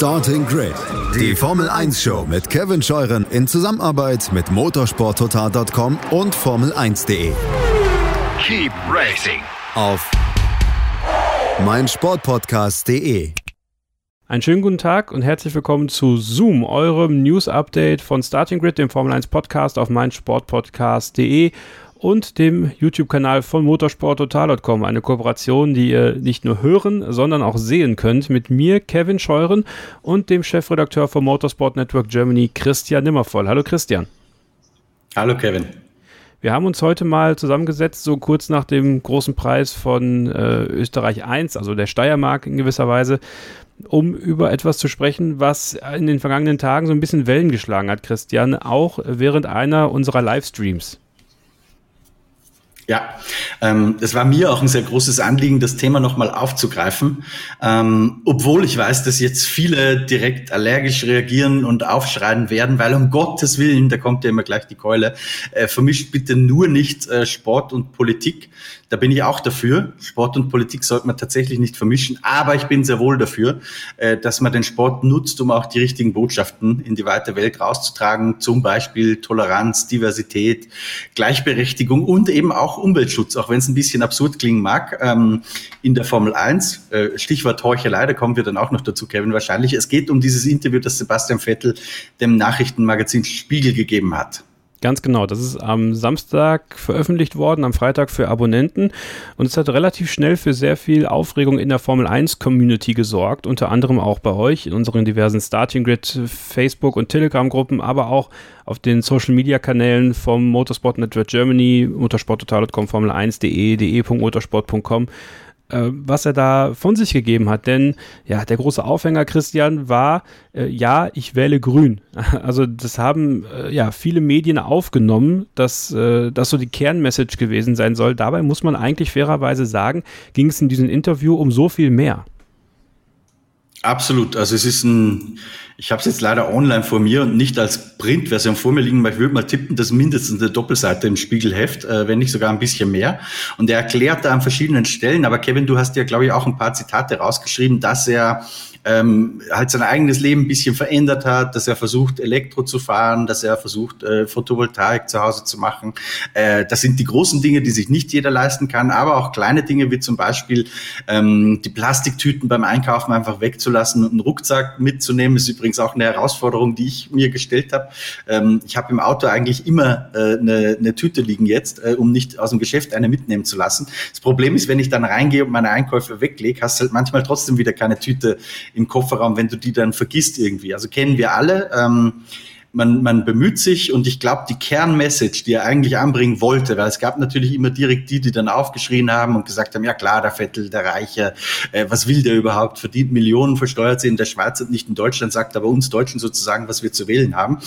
Starting Grid, die Formel 1 Show mit Kevin Scheuren in Zusammenarbeit mit motorsporttotal.com und Formel1.de. Keep racing Auf meinsportpodcast.de. Einen schönen guten Tag und herzlich willkommen zu Zoom, eurem News-Update von Starting Grid, dem Formel 1 Podcast auf meinsportpodcast.de und dem YouTube-Kanal von motorsporttotal.com. Eine Kooperation, die ihr nicht nur hören, sondern auch sehen könnt mit mir, Kevin Scheuren, und dem Chefredakteur von Motorsport Network Germany, Christian Nimmervoll. Hallo Christian. Hallo Kevin. Wir haben uns heute mal zusammengesetzt, so kurz nach dem großen Preis von äh, Österreich 1, also der Steiermark in gewisser Weise, um über etwas zu sprechen, was in den vergangenen Tagen so ein bisschen Wellen geschlagen hat, Christian, auch während einer unserer Livestreams. Ja, ähm, es war mir auch ein sehr großes Anliegen, das Thema nochmal aufzugreifen, ähm, obwohl ich weiß, dass jetzt viele direkt allergisch reagieren und aufschreien werden, weil um Gottes Willen, da kommt ja immer gleich die Keule, äh, vermischt bitte nur nicht äh, Sport und Politik. Da bin ich auch dafür. Sport und Politik sollte man tatsächlich nicht vermischen, aber ich bin sehr wohl dafür, äh, dass man den Sport nutzt, um auch die richtigen Botschaften in die weite Welt rauszutragen, zum Beispiel Toleranz, Diversität, Gleichberechtigung und eben auch Umweltschutz, auch wenn es ein bisschen absurd klingen mag, ähm, in der Formel 1. Äh, Stichwort Heuchelei, da kommen wir dann auch noch dazu, Kevin, wahrscheinlich. Es geht um dieses Interview, das Sebastian Vettel dem Nachrichtenmagazin Spiegel gegeben hat. Ganz genau. Das ist am Samstag veröffentlicht worden, am Freitag für Abonnenten. Und es hat relativ schnell für sehr viel Aufregung in der Formel 1 Community gesorgt. Unter anderem auch bei euch in unseren diversen Starting Grid, Facebook und Telegram Gruppen, aber auch auf den Social Media Kanälen vom Motorsport Network Germany, motorsporttotal.com, Formel1.de, de.motorsport.com äh, was er da von sich gegeben hat. Denn ja, der große Aufhänger Christian war, äh, ja, ich wähle grün. Also das haben äh, ja viele Medien aufgenommen, dass äh, das so die Kernmessage gewesen sein soll. Dabei muss man eigentlich fairerweise sagen, ging es in diesem Interview um so viel mehr. Absolut. Also es ist ein, ich habe es jetzt leider online vor mir und nicht als Printversion vor mir liegen, weil ich würde mal tippen, dass mindestens eine Doppelseite im Spiegelheft, äh, wenn nicht sogar ein bisschen mehr. Und er erklärt da an verschiedenen Stellen, aber Kevin, du hast ja, glaube ich, auch ein paar Zitate rausgeschrieben, dass er ähm, halt sein eigenes Leben ein bisschen verändert hat, dass er versucht, Elektro zu fahren, dass er versucht, äh, Photovoltaik zu Hause zu machen. Äh, das sind die großen Dinge, die sich nicht jeder leisten kann, aber auch kleine Dinge wie zum Beispiel ähm, die Plastiktüten beim Einkaufen einfach wegzulassen und einen Rucksack mitzunehmen. Ist übrigens auch eine Herausforderung, die ich mir gestellt habe. Ähm, ich habe im Auto eigentlich immer äh, eine, eine Tüte liegen jetzt, äh, um nicht aus dem Geschäft eine mitnehmen zu lassen. Das Problem ist, wenn ich dann reingehe und meine Einkäufe weglege, hast du halt manchmal trotzdem wieder keine Tüte im Kofferraum, wenn du die dann vergisst irgendwie. Also kennen wir alle. Ähm, man, man bemüht sich und ich glaube, die Kernmessage, die er eigentlich anbringen wollte, weil es gab natürlich immer direkt die, die dann aufgeschrien haben und gesagt haben, ja klar, der Vettel, der Reiche, äh, was will der überhaupt, verdient Millionen, versteuert sie in der Schweiz und nicht in Deutschland, sagt aber uns Deutschen sozusagen, was wir zu wählen haben.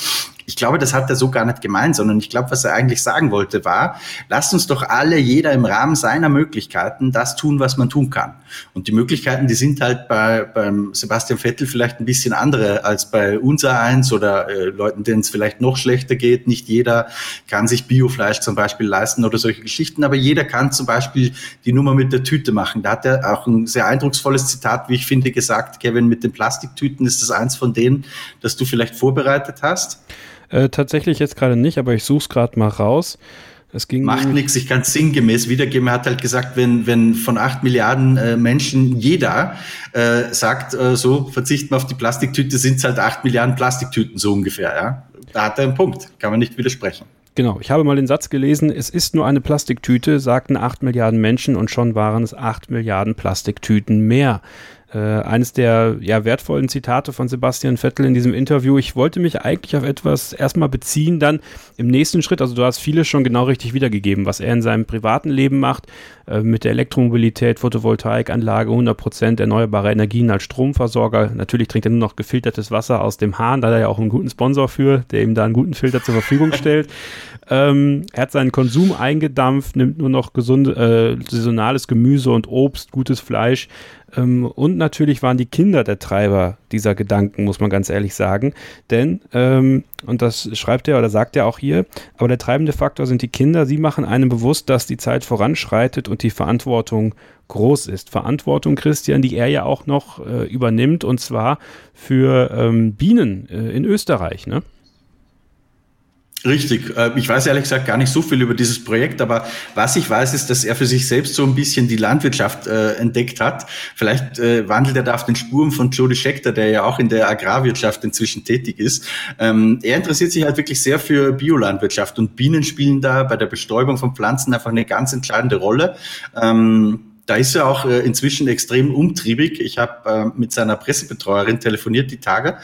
Ich glaube, das hat er so gar nicht gemeint, sondern ich glaube, was er eigentlich sagen wollte, war, lasst uns doch alle, jeder im Rahmen seiner Möglichkeiten, das tun, was man tun kann. Und die Möglichkeiten, die sind halt bei, beim Sebastian Vettel vielleicht ein bisschen andere als bei unser eins oder äh, Leuten, denen es vielleicht noch schlechter geht. Nicht jeder kann sich Biofleisch zum Beispiel leisten oder solche Geschichten, aber jeder kann zum Beispiel die Nummer mit der Tüte machen. Da hat er auch ein sehr eindrucksvolles Zitat, wie ich finde, gesagt, Kevin, mit den Plastiktüten ist das eins von denen, das du vielleicht vorbereitet hast. Äh, tatsächlich jetzt gerade nicht, aber ich suche es gerade mal raus. Es ging Macht nichts, ich kann es sinngemäß wiedergeben. Er hat halt gesagt, wenn, wenn von acht Milliarden äh, Menschen jeder äh, sagt, äh, so verzichten wir auf die Plastiktüte, sind es halt acht Milliarden Plastiktüten so ungefähr. Ja? Da hat er einen Punkt, kann man nicht widersprechen. Genau, ich habe mal den Satz gelesen, es ist nur eine Plastiktüte, sagten acht Milliarden Menschen und schon waren es acht Milliarden Plastiktüten mehr. Äh, eines der ja, wertvollen Zitate von Sebastian Vettel in diesem Interview. Ich wollte mich eigentlich auf etwas erstmal beziehen, dann im nächsten Schritt, also du hast vieles schon genau richtig wiedergegeben, was er in seinem privaten Leben macht, äh, mit der Elektromobilität, Photovoltaikanlage, 100% erneuerbare Energien als Stromversorger. Natürlich trinkt er nur noch gefiltertes Wasser aus dem Hahn, da hat er ja auch einen guten Sponsor für, der ihm da einen guten Filter zur Verfügung stellt. Ähm, er hat seinen Konsum eingedampft, nimmt nur noch gesund, äh, saisonales Gemüse und Obst, gutes Fleisch und natürlich waren die Kinder der Treiber dieser Gedanken, muss man ganz ehrlich sagen. Denn, ähm, und das schreibt er oder sagt er auch hier, aber der treibende Faktor sind die Kinder. Sie machen einem bewusst, dass die Zeit voranschreitet und die Verantwortung groß ist. Verantwortung, Christian, die er ja auch noch äh, übernimmt und zwar für ähm, Bienen äh, in Österreich, ne? Richtig. Äh, ich weiß ehrlich gesagt gar nicht so viel über dieses Projekt, aber was ich weiß, ist, dass er für sich selbst so ein bisschen die Landwirtschaft äh, entdeckt hat. Vielleicht äh, wandelt er da auf den Spuren von Jody Scheckter, der ja auch in der Agrarwirtschaft inzwischen tätig ist. Ähm, er interessiert sich halt wirklich sehr für Biolandwirtschaft und Bienen spielen da bei der Bestäubung von Pflanzen einfach eine ganz entscheidende Rolle. Ähm, da ist er auch äh, inzwischen extrem umtriebig. Ich habe äh, mit seiner Pressebetreuerin telefoniert die Tage.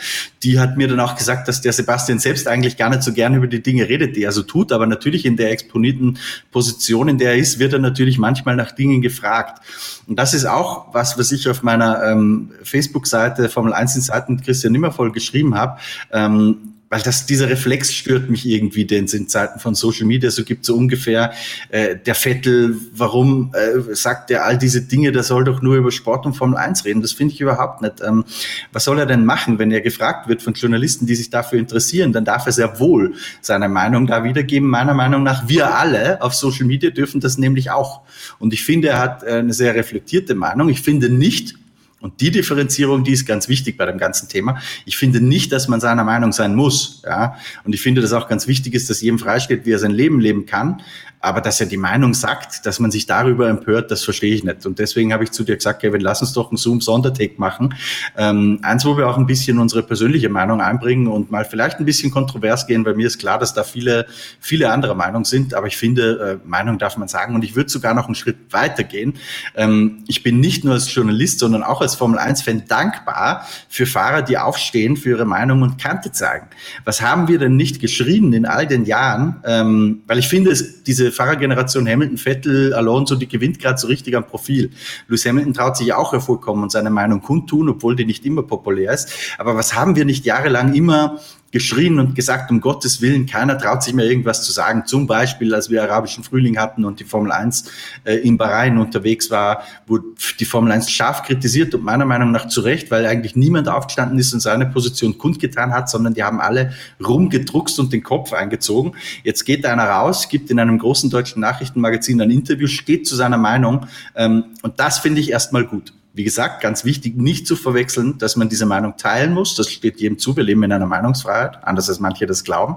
Die hat mir dann auch gesagt, dass der Sebastian selbst eigentlich gar nicht so gerne über die Dinge redet, die er so tut. Aber natürlich in der exponierten Position, in der er ist, wird er natürlich manchmal nach Dingen gefragt. Und das ist auch was, was ich auf meiner ähm, Facebook-Seite Formel 1 in Seiten Christian Nimmervoll geschrieben habe. Ähm, weil das, dieser Reflex stört mich irgendwie, denn es in Zeiten von Social Media so gibt so ungefähr äh, der Vettel, warum äh, sagt er all diese Dinge, der soll doch nur über Sport und Formel 1 reden. Das finde ich überhaupt nicht. Ähm, was soll er denn machen, wenn er gefragt wird von Journalisten, die sich dafür interessieren? Dann darf er sehr wohl seine Meinung da wiedergeben. Meiner Meinung nach, wir alle auf Social Media dürfen das nämlich auch. Und ich finde, er hat äh, eine sehr reflektierte Meinung. Ich finde nicht, und die Differenzierung, die ist ganz wichtig bei dem ganzen Thema. Ich finde nicht, dass man seiner Meinung sein muss. Ja? Und ich finde, dass auch ganz wichtig ist, dass jedem freisteht, wie er sein Leben leben kann. Aber dass er die Meinung sagt, dass man sich darüber empört, das verstehe ich nicht. Und deswegen habe ich zu dir gesagt, Kevin, lass uns doch einen Zoom-Sondertake machen. Ähm, eins, wo wir auch ein bisschen unsere persönliche Meinung einbringen und mal vielleicht ein bisschen kontrovers gehen, weil mir ist klar, dass da viele, viele andere Meinungen sind. Aber ich finde, äh, Meinung darf man sagen. Und ich würde sogar noch einen Schritt weiter gehen. Ähm, ich bin nicht nur als Journalist, sondern auch als Formel-1-Fan dankbar für Fahrer, die aufstehen, für ihre Meinung und Kante zeigen. Was haben wir denn nicht geschrien in all den Jahren? Ähm, weil ich finde, es, diese Fahrergeneration Hamilton, Vettel, Alonso, die gewinnt gerade so richtig am Profil. Lewis Hamilton traut sich auch hervorkommen und seine Meinung kundtun, obwohl die nicht immer populär ist. Aber was haben wir nicht jahrelang immer geschrien und gesagt, um Gottes Willen, keiner traut sich mehr irgendwas zu sagen. Zum Beispiel, als wir arabischen Frühling hatten und die Formel 1 äh, in Bahrain unterwegs war, wurde die Formel 1 scharf kritisiert und meiner Meinung nach zu Recht, weil eigentlich niemand aufgestanden ist und seine Position kundgetan hat, sondern die haben alle rumgedruckst und den Kopf eingezogen. Jetzt geht einer raus, gibt in einem großen deutschen Nachrichtenmagazin ein Interview, steht zu seiner Meinung ähm, und das finde ich erstmal gut. Wie gesagt, ganz wichtig, nicht zu verwechseln, dass man diese Meinung teilen muss. Das steht jedem zu. Wir leben in einer Meinungsfreiheit, anders als manche das glauben.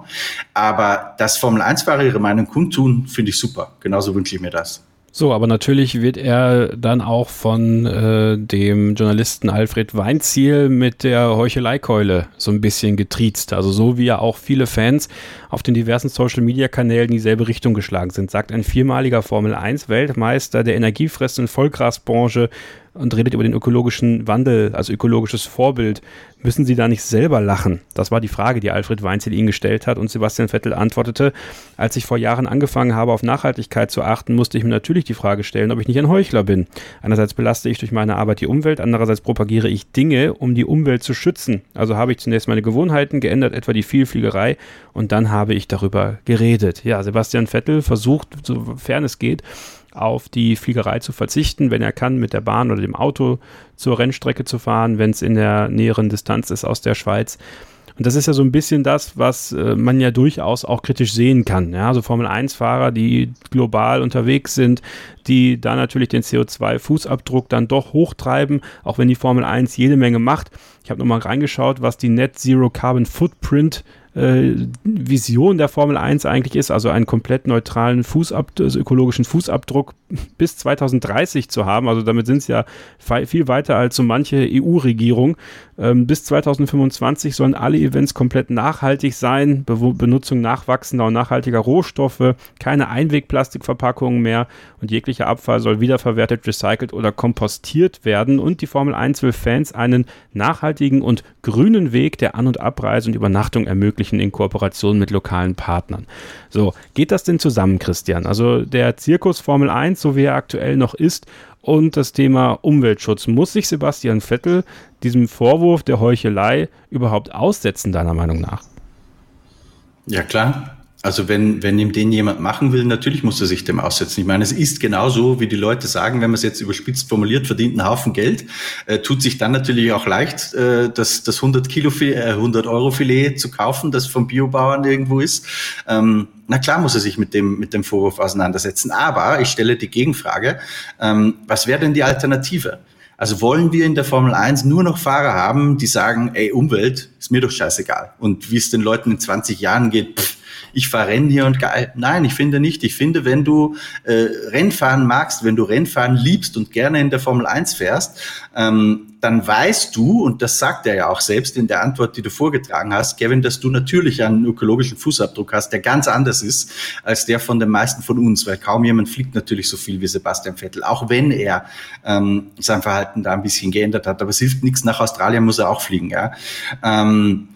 Aber dass Formel-1-Fahrer ihre Meinung kundtun, finde ich super. Genauso wünsche ich mir das. So, aber natürlich wird er dann auch von äh, dem Journalisten Alfred Weinziel mit der Heucheleikeule so ein bisschen getriezt. Also so wie ja auch viele Fans auf den diversen Social-Media-Kanälen in dieselbe Richtung geschlagen sind, sagt ein viermaliger Formel-1-Weltmeister der energiefressenden Vollgrasbranche und redet über den ökologischen Wandel, also ökologisches Vorbild. Müssen Sie da nicht selber lachen? Das war die Frage, die Alfred Weinzel Ihnen gestellt hat und Sebastian Vettel antwortete, als ich vor Jahren angefangen habe, auf Nachhaltigkeit zu achten, musste ich mir natürlich die Frage stellen, ob ich nicht ein Heuchler bin. Einerseits belaste ich durch meine Arbeit die Umwelt, andererseits propagiere ich Dinge, um die Umwelt zu schützen. Also habe ich zunächst meine Gewohnheiten geändert, etwa die Vielfliegerei, und dann habe ich darüber geredet. Ja, Sebastian Vettel versucht, sofern es geht, auf die Fliegerei zu verzichten, wenn er kann, mit der Bahn oder dem Auto zur Rennstrecke zu fahren, wenn es in der näheren Distanz ist aus der Schweiz. Und das ist ja so ein bisschen das, was äh, man ja durchaus auch kritisch sehen kann. Ja? Also Formel-1-Fahrer, die global unterwegs sind, die da natürlich den CO2-Fußabdruck dann doch hochtreiben, auch wenn die Formel 1 jede Menge macht. Ich habe nochmal reingeschaut, was die Net Zero Carbon Footprint äh, Vision der Formel 1 eigentlich ist, also einen komplett neutralen also ökologischen Fußabdruck bis 2030 zu haben. Also damit sind es ja viel weiter als so manche EU-Regierung. Ähm, bis 2025 sollen alle Events komplett nachhaltig sein, Be Benutzung nachwachsender und nachhaltiger Rohstoffe, keine Einwegplastikverpackungen mehr und jeglicher Abfall soll wiederverwertet, recycelt oder kompostiert werden. Und die Formel 1 will Fans einen nachhaltigen und grünen Weg der An- und Abreise und Übernachtung ermöglichen in Kooperation mit lokalen Partnern. So, geht das denn zusammen, Christian? Also der Zirkus Formel 1, so wie er aktuell noch ist, und das Thema Umweltschutz. Muss sich Sebastian Vettel diesem Vorwurf der Heuchelei überhaupt aussetzen, deiner Meinung nach? Ja, klar. Also wenn, wenn ihm den jemand machen will, natürlich muss er sich dem aussetzen. Ich meine, es ist genauso, wie die Leute sagen, wenn man es jetzt überspitzt formuliert, verdient einen Haufen Geld, äh, tut sich dann natürlich auch leicht, äh, das, das 100 Kilo, äh, 100 Euro Filet zu kaufen, das vom Biobauern irgendwo ist. Ähm, na klar muss er sich mit dem, mit dem Vorwurf auseinandersetzen. Aber ich stelle die Gegenfrage, ähm, was wäre denn die Alternative? Also wollen wir in der Formel 1 nur noch Fahrer haben, die sagen, ey, Umwelt ist mir doch scheißegal. Und wie es den Leuten in 20 Jahren geht, pff, ich fahre Rennen hier und geil. Nein, ich finde nicht. Ich finde, wenn du äh, Rennfahren magst, wenn du Rennfahren liebst und gerne in der Formel 1 fährst, ähm, dann weißt du, und das sagt er ja auch selbst in der Antwort, die du vorgetragen hast, Kevin, dass du natürlich einen ökologischen Fußabdruck hast, der ganz anders ist als der von den meisten von uns, weil kaum jemand fliegt natürlich so viel wie Sebastian Vettel, auch wenn er ähm, sein Verhalten da ein bisschen geändert hat. Aber es hilft nichts, nach Australien muss er auch fliegen. Ja? Ähm,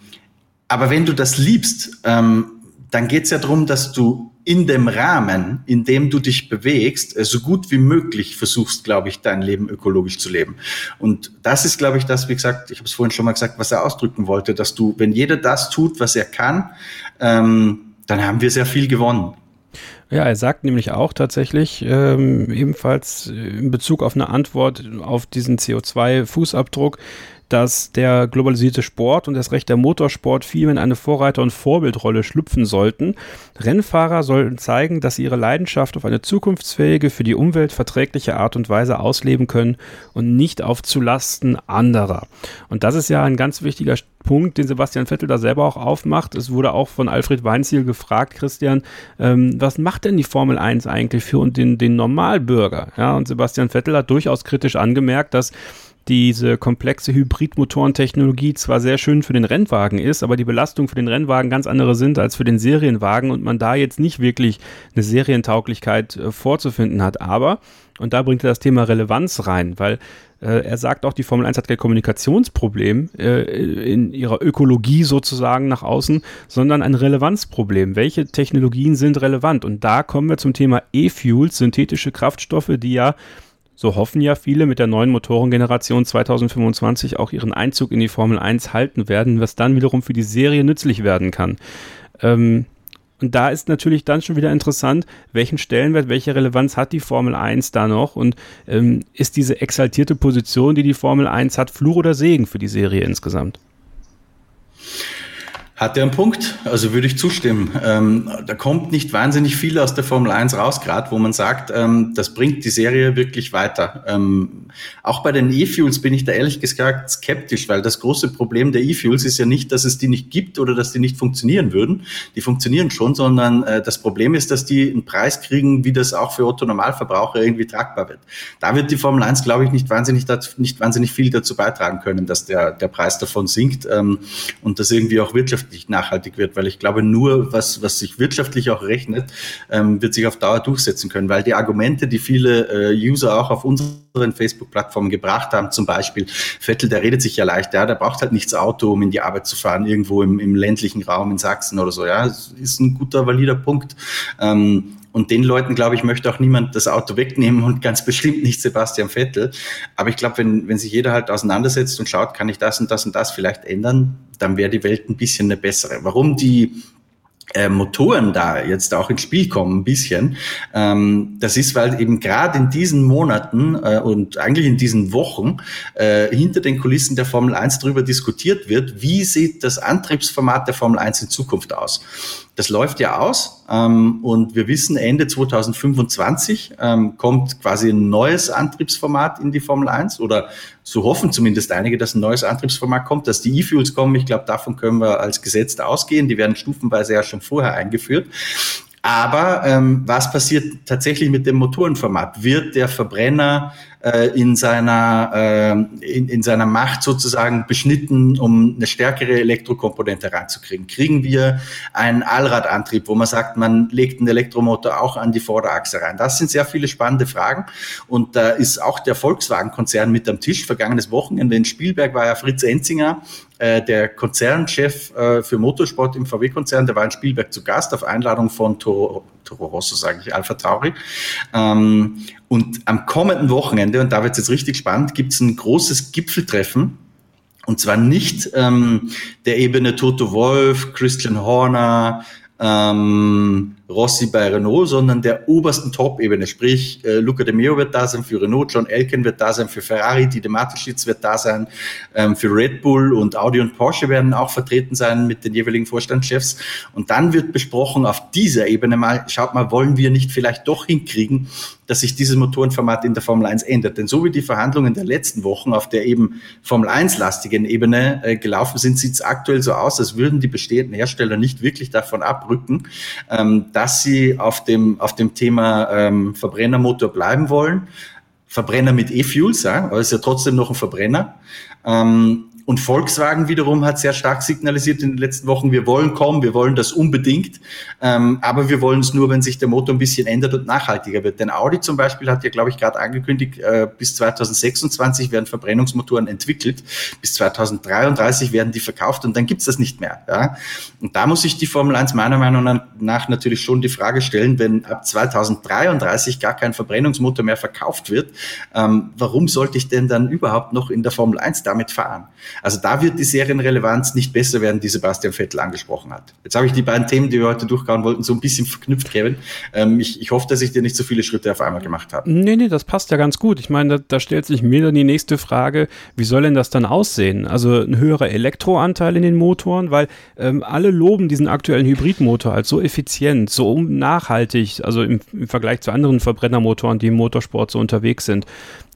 aber wenn du das liebst, ähm, dann geht es ja darum, dass du in dem Rahmen, in dem du dich bewegst, äh, so gut wie möglich versuchst, glaube ich, dein Leben ökologisch zu leben. Und das ist, glaube ich, das, wie gesagt, ich habe es vorhin schon mal gesagt, was er ausdrücken wollte, dass du, wenn jeder das tut, was er kann, ähm, dann haben wir sehr viel gewonnen. Ja, er sagt nämlich auch tatsächlich, ähm, ebenfalls in Bezug auf eine Antwort auf diesen CO2-Fußabdruck, dass der globalisierte Sport und das Recht der Motorsport viel in eine Vorreiter- und Vorbildrolle schlüpfen sollten. Rennfahrer sollten zeigen, dass sie ihre Leidenschaft auf eine zukunftsfähige, für die Umwelt verträgliche Art und Weise ausleben können und nicht auf zulasten anderer. Und das ist ja ein ganz wichtiger Punkt, den Sebastian Vettel da selber auch aufmacht. Es wurde auch von Alfred Weinziel gefragt, Christian, ähm, was macht denn die Formel 1 eigentlich für den, den Normalbürger? Ja, und Sebastian Vettel hat durchaus kritisch angemerkt, dass diese komplexe Hybridmotorentechnologie zwar sehr schön für den Rennwagen ist, aber die Belastung für den Rennwagen ganz andere sind als für den Serienwagen und man da jetzt nicht wirklich eine Serientauglichkeit äh, vorzufinden hat. Aber, und da bringt er das Thema Relevanz rein, weil äh, er sagt auch, die Formel 1 hat kein Kommunikationsproblem äh, in ihrer Ökologie sozusagen nach außen, sondern ein Relevanzproblem. Welche Technologien sind relevant? Und da kommen wir zum Thema E-Fuels, synthetische Kraftstoffe, die ja so hoffen ja viele mit der neuen Motorengeneration 2025 auch ihren Einzug in die Formel 1 halten werden, was dann wiederum für die Serie nützlich werden kann. Ähm, und da ist natürlich dann schon wieder interessant, welchen Stellenwert, welche Relevanz hat die Formel 1 da noch und ähm, ist diese exaltierte Position, die die Formel 1 hat, Fluch oder Segen für die Serie insgesamt? Hat er einen Punkt? Also würde ich zustimmen. Ähm, da kommt nicht wahnsinnig viel aus der Formel 1 raus, gerade wo man sagt, ähm, das bringt die Serie wirklich weiter. Ähm, auch bei den E-Fuels bin ich da ehrlich gesagt skeptisch, weil das große Problem der E-Fuels ist ja nicht, dass es die nicht gibt oder dass die nicht funktionieren würden. Die funktionieren schon, sondern äh, das Problem ist, dass die einen Preis kriegen, wie das auch für Otto Normalverbraucher irgendwie tragbar wird. Da wird die Formel 1, glaube ich, nicht wahnsinnig, nicht wahnsinnig viel dazu beitragen können, dass der, der Preis davon sinkt ähm, und das irgendwie auch wirtschaftlich wirtschaftlich nachhaltig wird, weil ich glaube, nur was, was sich wirtschaftlich auch rechnet, ähm, wird sich auf Dauer durchsetzen können, weil die Argumente, die viele äh, User auch auf unseren Facebook-Plattformen gebracht haben, zum Beispiel Vettel, der redet sich ja leicht, ja, der braucht halt nichts Auto, um in die Arbeit zu fahren, irgendwo im, im ländlichen Raum in Sachsen oder so, ja, ist ein guter, valider Punkt. Ähm, und den Leuten, glaube ich, möchte auch niemand das Auto wegnehmen und ganz bestimmt nicht Sebastian Vettel. Aber ich glaube, wenn, wenn sich jeder halt auseinandersetzt und schaut, kann ich das und das und das vielleicht ändern, dann wäre die Welt ein bisschen eine bessere. Warum die äh, Motoren da jetzt auch ins Spiel kommen, ein bisschen. Ähm, das ist, weil eben gerade in diesen Monaten äh, und eigentlich in diesen Wochen äh, hinter den Kulissen der Formel 1 darüber diskutiert wird, wie sieht das Antriebsformat der Formel 1 in Zukunft aus. Das läuft ja aus ähm, und wir wissen, Ende 2025 ähm, kommt quasi ein neues Antriebsformat in die Formel 1 oder so hoffen zumindest einige, dass ein neues Antriebsformat kommt, dass die E-Fuels kommen. Ich glaube, davon können wir als Gesetz ausgehen. Die werden stufenweise ja schon vorher eingeführt. Aber ähm, was passiert tatsächlich mit dem Motorenformat? Wird der Verbrenner äh, in, seiner, äh, in, in seiner Macht sozusagen beschnitten, um eine stärkere Elektrokomponente reinzukriegen? Kriegen wir einen Allradantrieb, wo man sagt, man legt einen Elektromotor auch an die Vorderachse rein? Das sind sehr viele spannende Fragen. Und da ist auch der Volkswagen-Konzern mit am Tisch. Vergangenes Wochenende in Spielberg war ja Fritz Enzinger, äh, der Konzernchef äh, für Motorsport im VW-Konzern, der war in Spielberg zu Gast auf Einladung von Toro, Toro Rosso, sage ich, Alpha Tauri. Ähm, und am kommenden Wochenende, und da wird es jetzt richtig spannend, gibt es ein großes Gipfeltreffen. Und zwar nicht ähm, der Ebene Toto Wolf, Christian Horner, ähm, Rossi bei Renault, sondern der obersten Top-Ebene. Sprich, äh, Luca De Meo wird da sein für Renault, John Elken wird da sein für Ferrari, Dide Mateschitz wird da sein ähm, für Red Bull und Audi und Porsche werden auch vertreten sein mit den jeweiligen Vorstandschefs. Und dann wird besprochen auf dieser Ebene mal, schaut mal, wollen wir nicht vielleicht doch hinkriegen, dass sich dieses Motorenformat in der Formel 1 ändert. Denn so wie die Verhandlungen der letzten Wochen auf der eben Formel 1-lastigen Ebene äh, gelaufen sind, sieht es aktuell so aus, als würden die bestehenden Hersteller nicht wirklich davon abrücken, ähm, dass sie auf dem, auf dem Thema ähm, Verbrennermotor bleiben wollen. Verbrenner mit E-Fuels, ja, aber es ist ja trotzdem noch ein Verbrenner. Ähm, und Volkswagen wiederum hat sehr stark signalisiert in den letzten Wochen, wir wollen kommen, wir wollen das unbedingt, ähm, aber wir wollen es nur, wenn sich der Motor ein bisschen ändert und nachhaltiger wird. Denn Audi zum Beispiel hat ja, glaube ich, gerade angekündigt, äh, bis 2026 werden Verbrennungsmotoren entwickelt, bis 2033 werden die verkauft und dann gibt's das nicht mehr. Ja? Und da muss sich die Formel 1 meiner Meinung nach natürlich schon die Frage stellen, wenn ab 2033 gar kein Verbrennungsmotor mehr verkauft wird, ähm, warum sollte ich denn dann überhaupt noch in der Formel 1 damit fahren? Also da wird die Serienrelevanz nicht besser werden, die Sebastian Vettel angesprochen hat. Jetzt habe ich die beiden Themen, die wir heute durchkauen wollten, so ein bisschen verknüpft, Kevin. Ähm, ich, ich hoffe, dass ich dir nicht so viele Schritte auf einmal gemacht habe. Nee, nee, das passt ja ganz gut. Ich meine, da, da stellt sich mir dann die nächste Frage, wie soll denn das dann aussehen? Also ein höherer Elektroanteil in den Motoren, weil ähm, alle loben diesen aktuellen Hybridmotor als so effizient, so nachhaltig, also im, im Vergleich zu anderen Verbrennermotoren, die im Motorsport so unterwegs sind.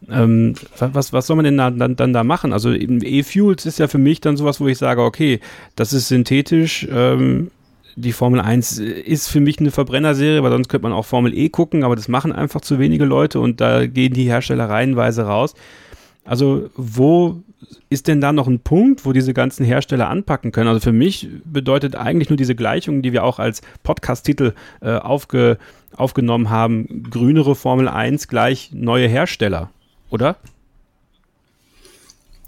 Ähm, was, was soll man denn da, dann, dann da machen? Also E-Fuels ist ja für mich dann sowas, wo ich sage, okay, das ist synthetisch. Ähm, die Formel 1 ist für mich eine Verbrennerserie, weil sonst könnte man auch Formel E gucken, aber das machen einfach zu wenige Leute und da gehen die Hersteller reihenweise raus. Also wo ist denn da noch ein Punkt, wo diese ganzen Hersteller anpacken können? Also für mich bedeutet eigentlich nur diese Gleichung, die wir auch als Podcast-Titel äh, aufge, aufgenommen haben, grünere Formel 1 gleich neue Hersteller oder?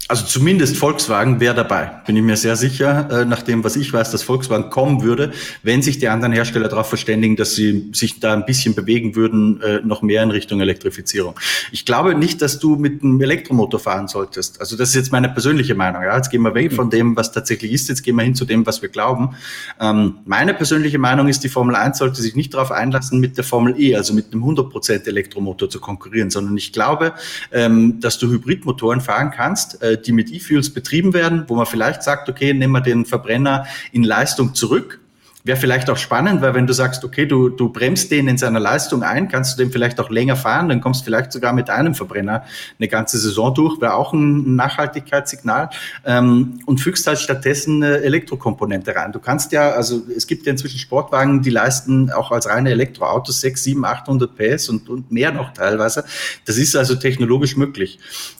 Also zumindest Volkswagen wäre dabei, bin ich mir sehr sicher, äh, nach dem, was ich weiß, dass Volkswagen kommen würde, wenn sich die anderen Hersteller darauf verständigen, dass sie sich da ein bisschen bewegen würden, äh, noch mehr in Richtung Elektrifizierung. Ich glaube nicht, dass du mit einem Elektromotor fahren solltest. Also das ist jetzt meine persönliche Meinung. Ja? Jetzt gehen wir weg von dem, was tatsächlich ist, jetzt gehen wir hin zu dem, was wir glauben. Ähm, meine persönliche Meinung ist, die Formel 1 sollte sich nicht darauf einlassen, mit der Formel E, also mit einem 100% Elektromotor zu konkurrieren, sondern ich glaube, ähm, dass du Hybridmotoren fahren kannst, äh, die mit E-Fuels betrieben werden, wo man vielleicht sagt, okay, nehmen wir den Verbrenner in Leistung zurück Wäre vielleicht auch spannend, weil wenn du sagst, okay, du, du bremst den in seiner Leistung ein, kannst du den vielleicht auch länger fahren, dann kommst du vielleicht sogar mit einem Verbrenner eine ganze Saison durch, wäre auch ein Nachhaltigkeitssignal ähm, und fügst halt stattdessen eine Elektrokomponente rein. Du kannst ja, also es gibt ja inzwischen Sportwagen, die leisten auch als reine Elektroautos 6, 7, 800 PS und, und mehr noch teilweise. Das ist also technologisch möglich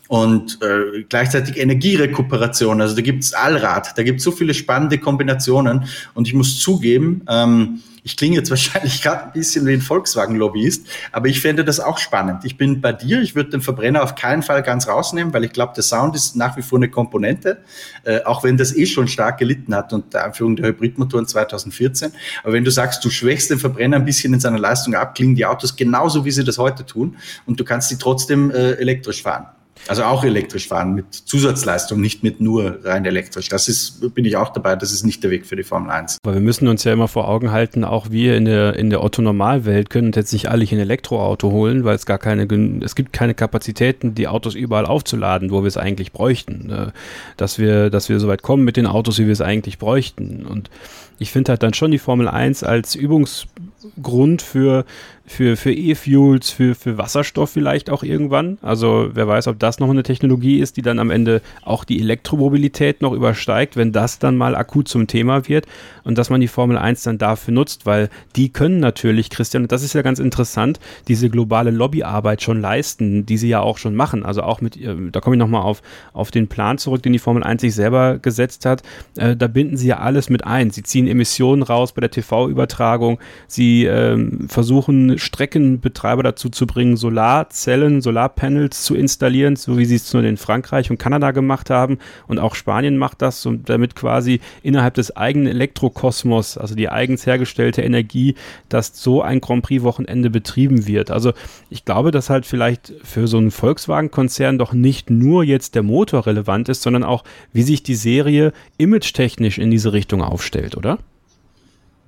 und äh, gleichzeitig Energierekuperation. Also da gibt's Allrad, da gibt's so viele spannende Kombinationen. Und ich muss zugeben, ähm, ich klinge jetzt wahrscheinlich gerade ein bisschen wie ein Volkswagen-Lobbyist, aber ich fände das auch spannend. Ich bin bei dir, ich würde den Verbrenner auf keinen Fall ganz rausnehmen, weil ich glaube, der Sound ist nach wie vor eine Komponente, äh, auch wenn das eh schon stark gelitten hat unter Einführung der Hybridmotoren 2014. Aber wenn du sagst, du schwächst den Verbrenner ein bisschen in seiner Leistung ab, klingen die Autos genauso, wie sie das heute tun und du kannst sie trotzdem äh, elektrisch fahren. Also auch elektrisch fahren mit Zusatzleistung, nicht mit nur rein elektrisch. Das ist, bin ich auch dabei, das ist nicht der Weg für die Formel 1. Weil wir müssen uns ja immer vor Augen halten, auch wir in der, in der Otto-Normalwelt können jetzt nicht alle ein Elektroauto holen, weil es gar keine, es gibt keine Kapazitäten, die Autos überall aufzuladen, wo wir es eigentlich bräuchten. Ne? Dass wir, dass wir so weit kommen mit den Autos, wie wir es eigentlich bräuchten. Und ich finde halt dann schon die Formel 1 als Übungsgrund für für, für E-Fuels, für, für Wasserstoff vielleicht auch irgendwann. Also wer weiß, ob das noch eine Technologie ist, die dann am Ende auch die Elektromobilität noch übersteigt, wenn das dann mal akut zum Thema wird und dass man die Formel 1 dann dafür nutzt, weil die können natürlich, Christian, das ist ja ganz interessant, diese globale Lobbyarbeit schon leisten, die sie ja auch schon machen. Also auch mit, äh, da komme ich nochmal auf, auf den Plan zurück, den die Formel 1 sich selber gesetzt hat. Äh, da binden sie ja alles mit ein. Sie ziehen Emissionen raus bei der TV-Übertragung. Sie ähm, versuchen Streckenbetreiber dazu zu bringen, Solarzellen, Solarpanels zu installieren, so wie sie es nur in Frankreich und Kanada gemacht haben. Und auch Spanien macht das, damit quasi innerhalb des eigenen Elektrokosmos, also die eigens hergestellte Energie, dass so ein Grand Prix-Wochenende betrieben wird. Also ich glaube, dass halt vielleicht für so einen Volkswagen-Konzern doch nicht nur jetzt der Motor relevant ist, sondern auch, wie sich die Serie image-technisch in diese Richtung aufstellt, oder?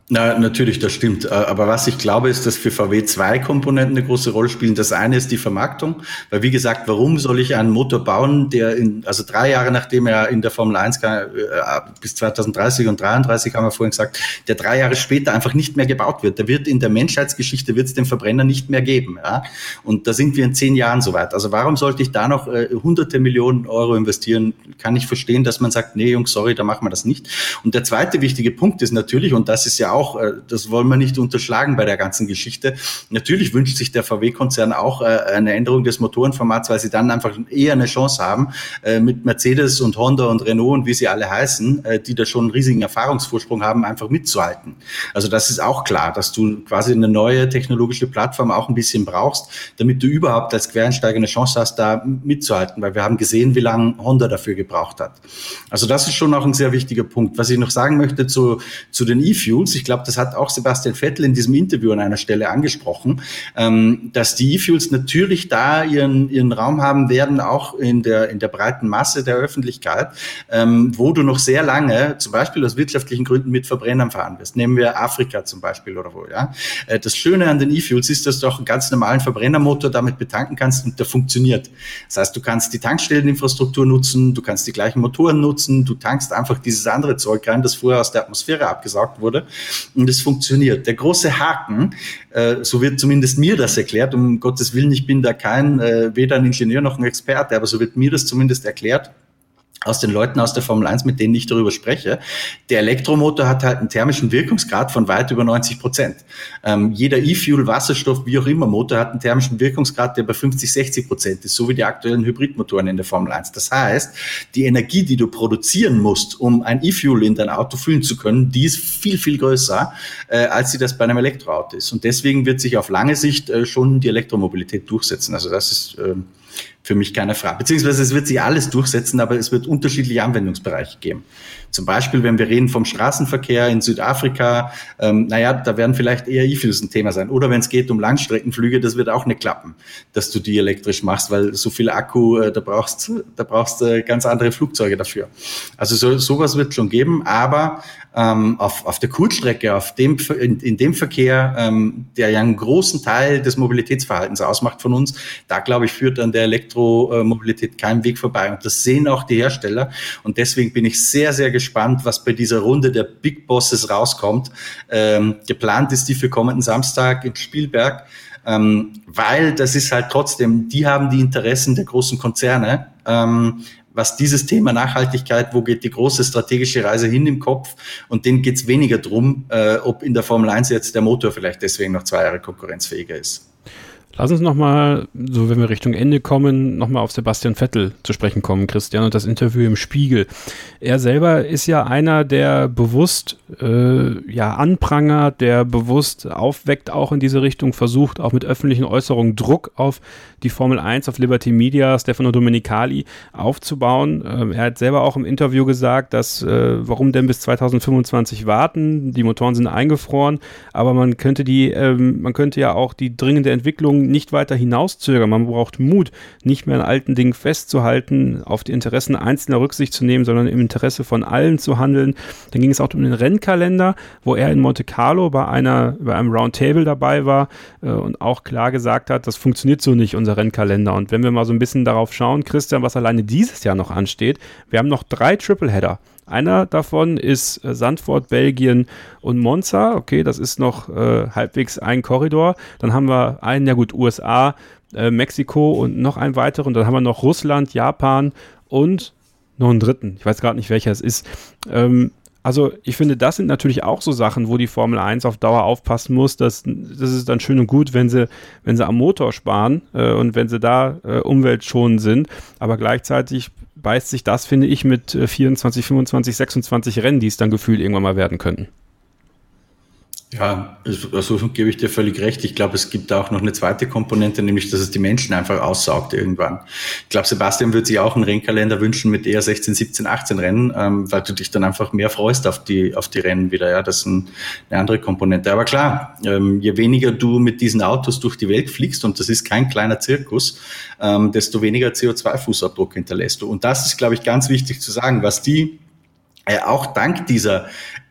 Na, natürlich, das stimmt. Äh, aber was ich glaube, ist, dass für VW zwei Komponenten eine große Rolle spielen. Das eine ist die Vermarktung, weil wie gesagt, warum soll ich einen Motor bauen, der in, also drei Jahre nachdem er in der Formel 1 kann, äh, bis 2030 und 33 haben wir vorhin gesagt, der drei Jahre später einfach nicht mehr gebaut wird. Der wird in der Menschheitsgeschichte wird es den Verbrenner nicht mehr geben. Ja? Und da sind wir in zehn Jahren soweit. Also warum sollte ich da noch äh, hunderte Millionen Euro investieren? Kann ich verstehen, dass man sagt, nee, Jungs, sorry, da machen wir das nicht. Und der zweite wichtige Punkt ist natürlich, und das ist ja auch auch, äh, das wollen wir nicht unterschlagen bei der ganzen Geschichte. Natürlich wünscht sich der VW-Konzern auch äh, eine Änderung des Motorenformats, weil sie dann einfach eher eine Chance haben, äh, mit Mercedes und Honda und Renault und wie sie alle heißen, die da schon einen riesigen Erfahrungsvorsprung haben, einfach mitzuhalten. Also das ist auch klar, dass du quasi eine neue technologische Plattform auch ein bisschen brauchst, damit du überhaupt als Quereinsteiger eine Chance hast, da mitzuhalten, weil wir haben gesehen, wie lange Honda dafür gebraucht hat. Also das ist schon auch ein sehr wichtiger Punkt. Was ich noch sagen möchte zu, zu den E-Fuels, ich glaube, das hat auch Sebastian Vettel in diesem Interview an einer Stelle angesprochen, ähm, dass die E-Fuels natürlich da ihren, ihren Raum haben werden, auch in der, in der breiten Masse der Öffentlichkeit, ähm, wo du noch sehr lange, zum Beispiel aus wirtschaftlichen Gründen, mit Verbrennern fahren wirst. Nehmen wir Afrika zum Beispiel oder wo, ja. Äh, das Schöne an den E-Fuels ist, dass du auch einen ganz normalen Verbrennermotor damit betanken kannst und der funktioniert. Das heißt, du kannst die Tankstelleninfrastruktur nutzen, du kannst die gleichen Motoren nutzen, du tankst einfach dieses andere Zeug rein, das vorher aus der Atmosphäre abgesaugt wurde und es funktioniert. Der große Haken, äh, so wird zumindest mir das erklärt, um Gottes Willen, ich bin da kein, äh, weder ein Ingenieur noch ein Experte, aber so wird mir das zumindest erklärt, aus den Leuten aus der Formel 1, mit denen ich darüber spreche. Der Elektromotor hat halt einen thermischen Wirkungsgrad von weit über 90 Prozent. Ähm, jeder E-Fuel, Wasserstoff, wie auch immer Motor hat einen thermischen Wirkungsgrad, der bei 50, 60 Prozent ist, so wie die aktuellen Hybridmotoren in der Formel 1. Das heißt, die Energie, die du produzieren musst, um ein E-Fuel in dein Auto füllen zu können, die ist viel, viel größer, äh, als sie das bei einem Elektroauto ist. Und deswegen wird sich auf lange Sicht äh, schon die Elektromobilität durchsetzen. Also das ist äh, für mich keine Frage. Beziehungsweise es wird sich alles durchsetzen, aber es wird unterschiedliche Anwendungsbereiche geben. Zum Beispiel, wenn wir reden vom Straßenverkehr in Südafrika, ähm, naja, da werden vielleicht eher E-Fuels ein Thema sein. Oder wenn es geht um Langstreckenflüge, das wird auch nicht klappen, dass du die elektrisch machst, weil so viel Akku, äh, da brauchst da brauchst äh, ganz andere Flugzeuge dafür. Also so, sowas wird schon geben, aber ähm, auf, auf der Kurzstrecke, auf dem, in, in dem Verkehr, ähm, der ja einen großen Teil des Mobilitätsverhaltens ausmacht von uns, da glaube ich, führt an der Elektromobilität kein Weg vorbei. Und das sehen auch die Hersteller. Und deswegen bin ich sehr, sehr gespannt, was bei dieser Runde der Big Bosses rauskommt. Ähm, geplant ist die für kommenden Samstag in Spielberg. Ähm, weil das ist halt trotzdem, die haben die Interessen der großen Konzerne. Ähm, was dieses Thema Nachhaltigkeit, wo geht die große strategische Reise hin im Kopf und denen geht's weniger drum, äh, ob in der Formel 1 jetzt der Motor vielleicht deswegen noch zwei Jahre konkurrenzfähiger ist. Lass uns nochmal, so wenn wir Richtung Ende kommen, nochmal auf Sebastian Vettel zu sprechen kommen, Christian, und das Interview im Spiegel. Er selber ist ja einer, der bewusst äh, ja anprangert, der bewusst aufweckt, auch in diese Richtung, versucht auch mit öffentlichen Äußerungen Druck auf die Formel 1, auf Liberty Media, Stefano Domenicali aufzubauen. Ähm, er hat selber auch im Interview gesagt, dass äh, warum denn bis 2025 warten? Die Motoren sind eingefroren, aber man könnte die, ähm, man könnte ja auch die dringende Entwicklung nicht weiter hinauszögern. Man braucht Mut, nicht mehr an alten Dingen festzuhalten, auf die Interessen Einzelner Rücksicht zu nehmen, sondern im Interesse von allen zu handeln. Dann ging es auch um den Rennkalender, wo er in Monte Carlo bei einer, bei einem Roundtable dabei war äh, und auch klar gesagt hat, das funktioniert so nicht, unser Rennkalender. Und wenn wir mal so ein bisschen darauf schauen, Christian, was alleine dieses Jahr noch ansteht, wir haben noch drei Tripleheader. Einer davon ist äh, Sandford, Belgien und Monza. Okay, das ist noch äh, halbwegs ein Korridor. Dann haben wir einen, ja gut, USA, äh, Mexiko und noch einen weiteren. Dann haben wir noch Russland, Japan und noch einen dritten. Ich weiß gerade nicht, welcher es ist. Ähm, also ich finde, das sind natürlich auch so Sachen, wo die Formel 1 auf Dauer aufpassen muss. Dass, das ist dann schön und gut, wenn sie, wenn sie am Motor sparen äh, und wenn sie da äh, umweltschonend sind. Aber gleichzeitig beißt sich das, finde ich, mit 24, 25, 26 Rennen, die es dann gefühlt irgendwann mal werden könnten. Ja, also gebe ich dir völlig recht. Ich glaube, es gibt auch noch eine zweite Komponente, nämlich, dass es die Menschen einfach aussaugt irgendwann. Ich glaube, Sebastian würde sich auch einen Rennkalender wünschen mit eher 16, 17, 18 Rennen, ähm, weil du dich dann einfach mehr freust auf die, auf die Rennen wieder. Ja, das ist ein, eine andere Komponente. Aber klar, ähm, je weniger du mit diesen Autos durch die Welt fliegst, und das ist kein kleiner Zirkus, ähm, desto weniger CO2-Fußabdruck hinterlässt du. Und das ist, glaube ich, ganz wichtig zu sagen, was die äh, auch dank dieser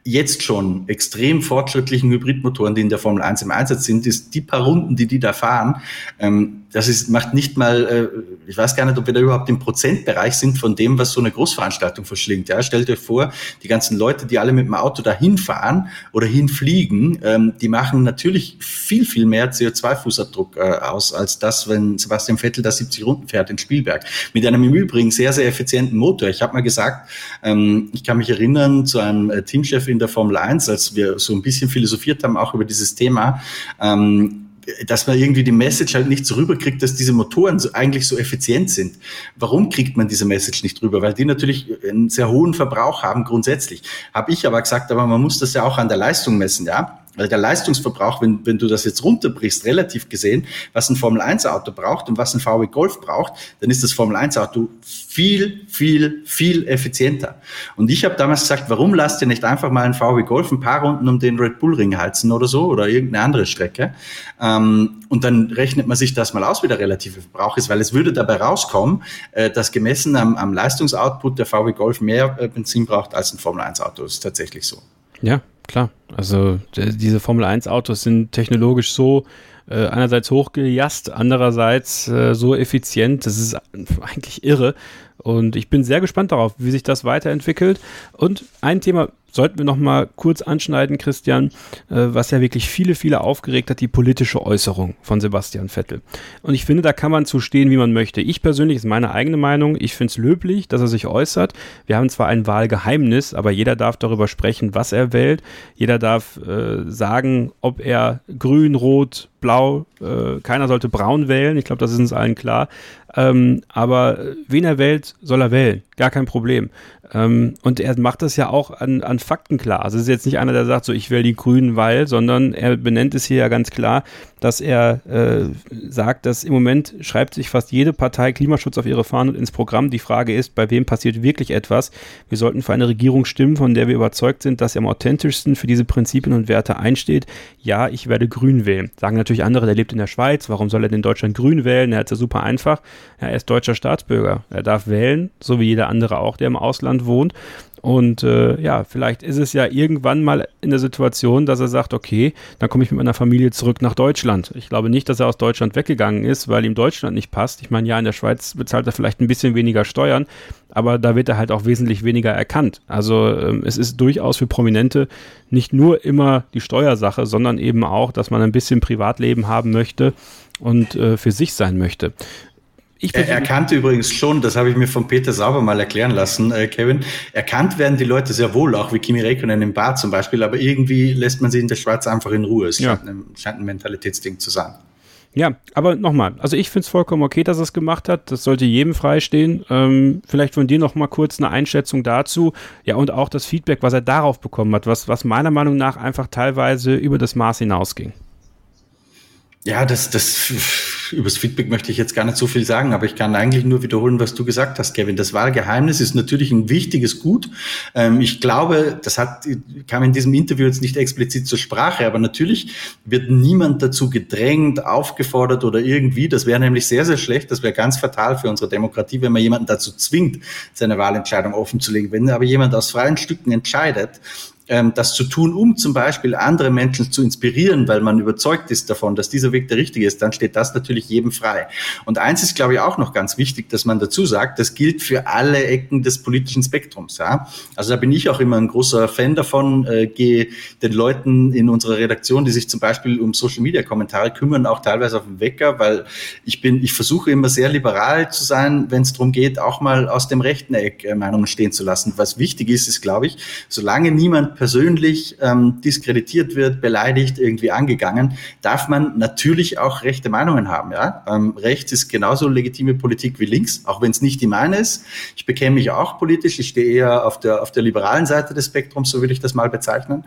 jetzt schon extrem fortschrittlichen Hybridmotoren, die in der Formel 1 im Einsatz sind, ist die paar Runden, die die da fahren, ähm, das ist, macht nicht mal, äh, ich weiß gar nicht, ob wir da überhaupt im Prozentbereich sind von dem, was so eine Großveranstaltung verschlingt. Ja, stellt euch vor, die ganzen Leute, die alle mit dem Auto dahin fahren oder hinfliegen, ähm, die machen natürlich viel, viel mehr CO2-Fußabdruck äh, aus, als das, wenn Sebastian Vettel da 70 Runden fährt in Spielberg. Mit einem im Übrigen sehr, sehr effizienten Motor. Ich habe mal gesagt, ähm, ich kann mich erinnern zu einem äh, Teamchef in der Formel 1, als wir so ein bisschen philosophiert haben, auch über dieses Thema, ähm, dass man irgendwie die Message halt nicht so rüberkriegt, dass diese Motoren so, eigentlich so effizient sind. Warum kriegt man diese Message nicht rüber? Weil die natürlich einen sehr hohen Verbrauch haben grundsätzlich. Habe ich aber gesagt, aber man muss das ja auch an der Leistung messen, ja. Also der Leistungsverbrauch, wenn, wenn du das jetzt runterbrichst, relativ gesehen, was ein Formel-1-Auto braucht und was ein VW Golf braucht, dann ist das Formel-1-Auto viel, viel, viel effizienter. Und ich habe damals gesagt, warum lasst ihr nicht einfach mal ein VW Golf ein paar Runden um den Red Bull Ring heizen oder so oder irgendeine andere Strecke? Ähm, und dann rechnet man sich das mal aus, wie der relative Verbrauch ist, weil es würde dabei rauskommen, äh, dass gemessen am, am Leistungsoutput der VW Golf mehr äh, Benzin braucht als ein Formel-1-Auto. Das ist tatsächlich so. Ja, klar. Also diese Formel 1 Autos sind technologisch so äh, einerseits hochgejast, andererseits äh, so effizient. Das ist eigentlich irre. Und ich bin sehr gespannt darauf, wie sich das weiterentwickelt. Und ein Thema, sollten wir noch mal kurz anschneiden, Christian, äh, was ja wirklich viele, viele aufgeregt hat, die politische Äußerung von Sebastian Vettel. Und ich finde, da kann man zu stehen, wie man möchte. Ich persönlich, ist meine eigene Meinung, ich finde es löblich, dass er sich äußert. Wir haben zwar ein Wahlgeheimnis, aber jeder darf darüber sprechen, was er wählt. Jeder darf äh, sagen, ob er grün, rot, blau, äh, keiner sollte braun wählen. Ich glaube, das ist uns allen klar. Ähm, aber wen er wählt, soll er wählen. Gar kein Problem. Ähm, und er macht das ja auch an, an Fakten klar. Also es ist jetzt nicht einer, der sagt, so ich will die Grünen, weil, sondern er benennt es hier ja ganz klar, dass er äh, sagt, dass im Moment schreibt sich fast jede Partei Klimaschutz auf ihre Fahnen und ins Programm. Die Frage ist, bei wem passiert wirklich etwas? Wir sollten für eine Regierung stimmen, von der wir überzeugt sind, dass er am authentischsten für diese Prinzipien und Werte einsteht. Ja, ich werde grün wählen. Sagen natürlich andere, der lebt in der Schweiz. Warum soll er denn in Deutschland grün wählen? Er hat es ja super einfach. Ja, er ist deutscher Staatsbürger. Er darf wählen, so wie jeder andere auch, der im Ausland wohnt. Und äh, ja, vielleicht ist es ja irgendwann mal in der Situation, dass er sagt, okay, dann komme ich mit meiner Familie zurück nach Deutschland. Ich glaube nicht, dass er aus Deutschland weggegangen ist, weil ihm Deutschland nicht passt. Ich meine, ja, in der Schweiz bezahlt er vielleicht ein bisschen weniger Steuern, aber da wird er halt auch wesentlich weniger erkannt. Also ähm, es ist durchaus für Prominente nicht nur immer die Steuersache, sondern eben auch, dass man ein bisschen Privatleben haben möchte und äh, für sich sein möchte. Er erkannte übrigens schon, das habe ich mir von Peter Sauber mal erklären lassen, äh, Kevin, erkannt werden die Leute sehr wohl, auch wie Kimi Räikkönen im Bar zum Beispiel, aber irgendwie lässt man sie in der Schweiz einfach in Ruhe. Es ja. scheint, ein, scheint ein Mentalitätsding zu sein. Ja, aber nochmal, also ich finde es vollkommen okay, dass er es gemacht hat. Das sollte jedem freistehen. Ähm, vielleicht von dir nochmal kurz eine Einschätzung dazu. Ja, und auch das Feedback, was er darauf bekommen hat, was, was meiner Meinung nach einfach teilweise über das Maß hinausging. Ja, das, das, übers Feedback möchte ich jetzt gar nicht so viel sagen, aber ich kann eigentlich nur wiederholen, was du gesagt hast, Kevin. Das Wahlgeheimnis ist natürlich ein wichtiges Gut. Ähm, ich glaube, das hat, kam in diesem Interview jetzt nicht explizit zur Sprache, aber natürlich wird niemand dazu gedrängt, aufgefordert oder irgendwie. Das wäre nämlich sehr, sehr schlecht. Das wäre ganz fatal für unsere Demokratie, wenn man jemanden dazu zwingt, seine Wahlentscheidung offenzulegen. Wenn aber jemand aus freien Stücken entscheidet, ähm, das zu tun, um zum Beispiel andere Menschen zu inspirieren, weil man überzeugt ist davon, dass dieser Weg der richtige ist, dann steht das natürlich jedem frei. Und eins ist, glaube ich, auch noch ganz wichtig, dass man dazu sagt, das gilt für alle Ecken des politischen Spektrums. Ja? Also da bin ich auch immer ein großer Fan davon, äh, gehe den Leuten in unserer Redaktion, die sich zum Beispiel um Social Media Kommentare kümmern, auch teilweise auf den Wecker, weil ich bin, ich versuche immer sehr liberal zu sein, wenn es darum geht, auch mal aus dem rechten Eck äh, Meinungen stehen zu lassen. Was wichtig ist, ist, glaube ich, solange niemand persönlich ähm, diskreditiert wird, beleidigt, irgendwie angegangen, darf man natürlich auch rechte Meinungen haben. Ja? Ähm, rechts ist genauso legitime Politik wie links, auch wenn es nicht die meine ist. Ich bekenne mich auch politisch, ich stehe eher auf der, auf der liberalen Seite des Spektrums, so würde ich das mal bezeichnen.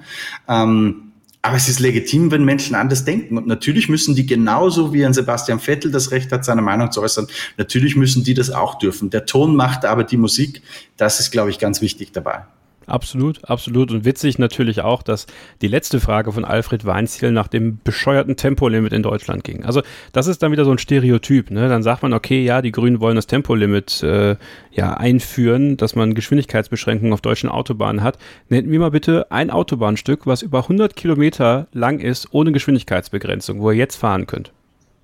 Ähm, aber es ist legitim, wenn Menschen anders denken. Und natürlich müssen die genauso wie ein Sebastian Vettel das Recht hat, seine Meinung zu äußern, natürlich müssen die das auch dürfen. Der Ton macht aber die Musik. Das ist, glaube ich, ganz wichtig dabei. Absolut, absolut. Und witzig natürlich auch, dass die letzte Frage von Alfred Weinziel nach dem bescheuerten Tempolimit in Deutschland ging. Also das ist dann wieder so ein Stereotyp. Ne? Dann sagt man, okay, ja, die Grünen wollen das Tempolimit äh, ja einführen, dass man Geschwindigkeitsbeschränkungen auf deutschen Autobahnen hat. Nennt mir mal bitte ein Autobahnstück, was über 100 Kilometer lang ist, ohne Geschwindigkeitsbegrenzung, wo ihr jetzt fahren könnt.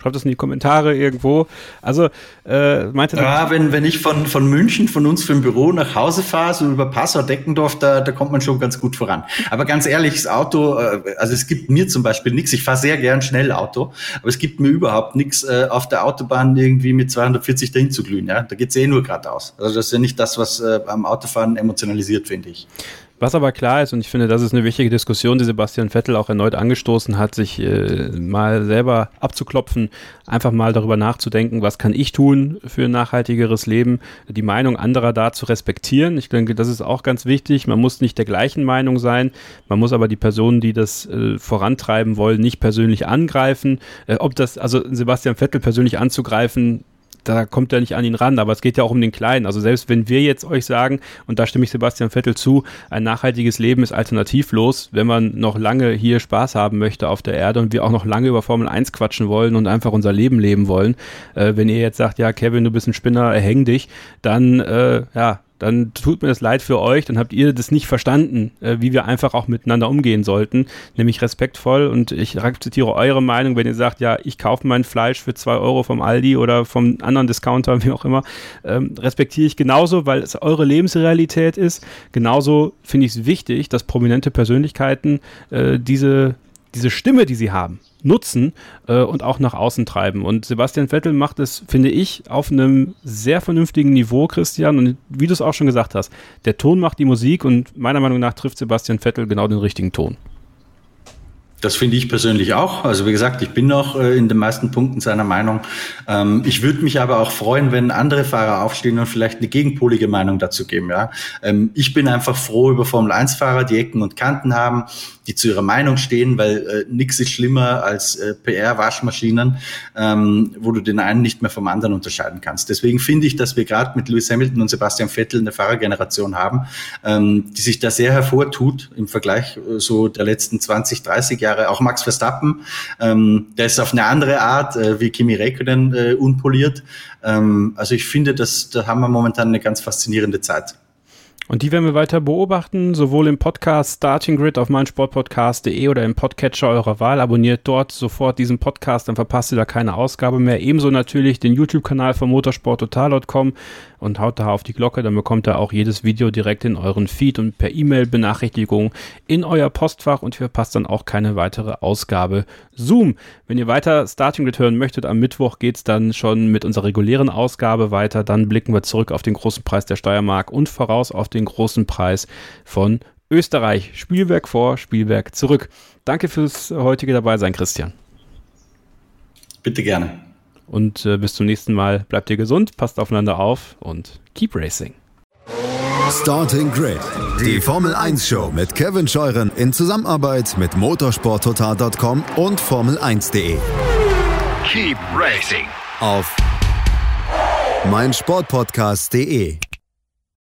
Schreibt das in die Kommentare irgendwo. Also, äh, meinte Ja, wenn, wenn ich von, von München, von uns vom Büro nach Hause fahre, so über Passau, Deckendorf, da, da kommt man schon ganz gut voran. Aber ganz ehrlich, das Auto, äh, also es gibt mir zum Beispiel nichts. Ich fahre sehr gern schnell Auto, aber es gibt mir überhaupt nichts, äh, auf der Autobahn irgendwie mit 240 dahin zu glühen. Ja? Da geht's eh nur geradeaus. Also das ist ja nicht das, was äh, am Autofahren emotionalisiert, finde ich. Was aber klar ist, und ich finde, das ist eine wichtige Diskussion, die Sebastian Vettel auch erneut angestoßen hat, sich äh, mal selber abzuklopfen, einfach mal darüber nachzudenken, was kann ich tun für ein nachhaltigeres Leben, die Meinung anderer da zu respektieren. Ich denke, das ist auch ganz wichtig. Man muss nicht der gleichen Meinung sein, man muss aber die Personen, die das äh, vorantreiben wollen, nicht persönlich angreifen. Äh, ob das, also Sebastian Vettel persönlich anzugreifen, da kommt er nicht an ihn ran, aber es geht ja auch um den Kleinen. Also selbst wenn wir jetzt euch sagen, und da stimme ich Sebastian Vettel zu, ein nachhaltiges Leben ist alternativlos, wenn man noch lange hier Spaß haben möchte auf der Erde und wir auch noch lange über Formel 1 quatschen wollen und einfach unser Leben leben wollen. Äh, wenn ihr jetzt sagt, ja, Kevin, du bist ein Spinner, erhäng dich, dann, äh, ja, dann tut mir das leid für euch, dann habt ihr das nicht verstanden, äh, wie wir einfach auch miteinander umgehen sollten, nämlich respektvoll und ich akzeptiere eure Meinung, wenn ihr sagt, ja, ich kaufe mein Fleisch für zwei Euro vom Aldi oder vom anderen Discounter, wie auch immer, ähm, respektiere ich genauso, weil es eure Lebensrealität ist. Genauso finde ich es wichtig, dass prominente Persönlichkeiten äh, diese, diese Stimme, die sie haben, nutzen äh, und auch nach außen treiben. Und Sebastian Vettel macht es, finde ich, auf einem sehr vernünftigen Niveau, Christian. Und wie du es auch schon gesagt hast, der Ton macht die Musik und meiner Meinung nach trifft Sebastian Vettel genau den richtigen Ton. Das finde ich persönlich auch. Also wie gesagt, ich bin noch äh, in den meisten Punkten seiner Meinung. Ähm, ich würde mich aber auch freuen, wenn andere Fahrer aufstehen und vielleicht eine gegenpolige Meinung dazu geben. Ja? Ähm, ich bin einfach froh über Formel-1-Fahrer, die Ecken und Kanten haben, die zu ihrer Meinung stehen, weil äh, nichts ist schlimmer als äh, PR-Waschmaschinen, ähm, wo du den einen nicht mehr vom anderen unterscheiden kannst. Deswegen finde ich, dass wir gerade mit Lewis Hamilton und Sebastian Vettel eine Fahrergeneration haben, ähm, die sich da sehr hervortut im Vergleich äh, so der letzten 20, 30 Jahre. Auch Max Verstappen, ähm, der ist auf eine andere Art äh, wie Kimi Räikkönen äh, unpoliert. Ähm, also ich finde, dass da haben wir momentan eine ganz faszinierende Zeit. Und die werden wir weiter beobachten, sowohl im Podcast Starting Grid auf meinsportpodcast.de oder im Podcatcher eurer Wahl. Abonniert dort sofort diesen Podcast, dann verpasst ihr da keine Ausgabe mehr. Ebenso natürlich den YouTube-Kanal von motorsporttotal.com und haut da auf die Glocke, dann bekommt ihr auch jedes Video direkt in euren Feed und per E-Mail-Benachrichtigung in euer Postfach und verpasst dann auch keine weitere Ausgabe Zoom. Wenn ihr weiter Starting Grid hören möchtet, am Mittwoch geht es dann schon mit unserer regulären Ausgabe weiter. Dann blicken wir zurück auf den großen Preis der Steiermark und voraus auf den großen Preis von Österreich. Spielwerk vor, Spielwerk zurück. Danke fürs heutige Dabeisein, Christian. Bitte gerne. Und äh, bis zum nächsten Mal. Bleibt ihr gesund, passt aufeinander auf und keep racing. Starting Grid, die Formel 1 Show mit Kevin Scheuren in Zusammenarbeit mit motorsporttotal.com und Formel1.de. Keep racing Auf meinsportpodcast.de.